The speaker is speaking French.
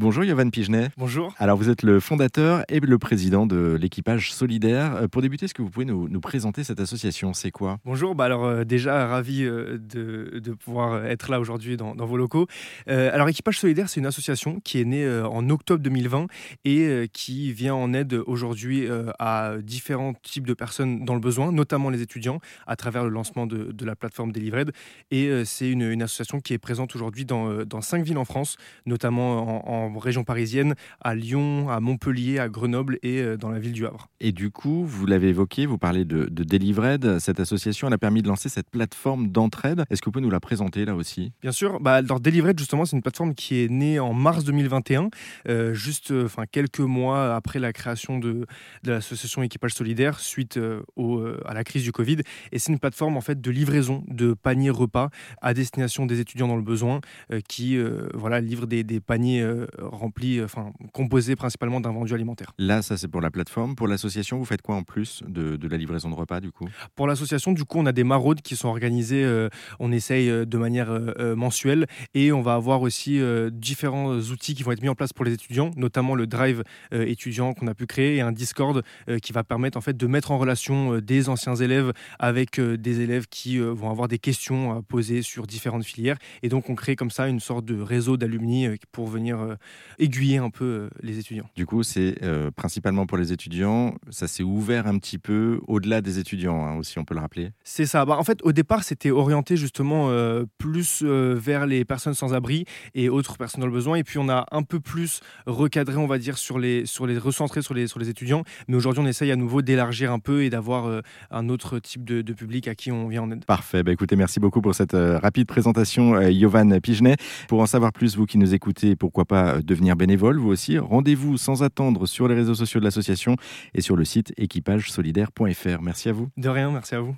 Bonjour Yovan Pigenet. Bonjour. Alors vous êtes le fondateur et le président de l'équipage solidaire. Euh, pour débuter, est-ce que vous pouvez nous, présenter cette association? C'est quoi? Bonjour, bah alors euh, déjà ravi euh, de, pouvoir être là aujourd'hui dans, vos locaux. alors équipage solidaire, c'est une association qui est née en octobre 2020 et qui vient en aide aujourd'hui à différents types de personnes dans le besoin, notamment les étudiants, à travers le lancement de, la plateforme Delivered. Et c'est une, association qui est présente aujourd'hui dans, dans cinq villes en France, notamment en, région parisienne, à Lyon, à Montpellier, à Grenoble et euh, dans la ville du Havre. Et du coup, vous l'avez évoqué, vous parlez de, de Delivered. Cette association, elle a permis de lancer cette plateforme d'entraide. Est-ce que vous pouvez nous la présenter là aussi? Bien sûr. Bah, alors Delivered, justement, c'est une plateforme qui est née en mars 2021, euh, juste euh, quelques mois après la création de, de l'association Équipage Solidaire suite au, à la crise du Covid. Et c'est une plateforme en fait de livraison de paniers repas à destination des étudiants dans le besoin qui voilà livre des, des paniers euh, remplis, enfin composés principalement d'un vendu alimentaire. Là, ça c'est pour la plateforme. Pour l'association, vous faites quoi en plus de, la livraison de repas du coup? Pour l'association, du coup, on a des maraudes qui sont organisées. Euh, on essaye euh, de manière mensuelle et on va avoir aussi différents outils qui vont être mis en place pour les étudiants, notamment le drive étudiant qu'on a pu créer et un Discord qui va permettre en fait de mettre en relation des anciens élèves avec des élèves qui vont avoir des questions à poser sur différentes filières. Et donc, on crée comme ça une sorte de réseau d'alumni pour venir euh, aiguiller un peu euh, les étudiants. Du coup, c'est euh, principalement pour les étudiants. Ça s'est ouvert un petit peu au-delà des étudiants hein, aussi, on peut le rappeler. C'est ça. Bah, en fait, au départ, c'était orienté justement plus vers les personnes sans abri et autres personnes dans le besoin. Et puis, on a un peu plus recadré, on va dire, sur les, sur les recentré sur les, sur les étudiants. Mais aujourd'hui, on essaye à nouveau d'élargir un peu et d'avoir un autre type de, public à qui on vient en aide. Parfait. Bah, écoutez, merci beaucoup pour cette rapide présentation, Yovan Pigenet. Pour en savoir plus, vous qui nous écoutez, pourquoi pas devenir bénévole, vous aussi. Rendez-vous sans attendre sur les réseaux sociaux de l'association et sur le site équipagesolidaire.fr. Merci à vous. De rien, merci à vous.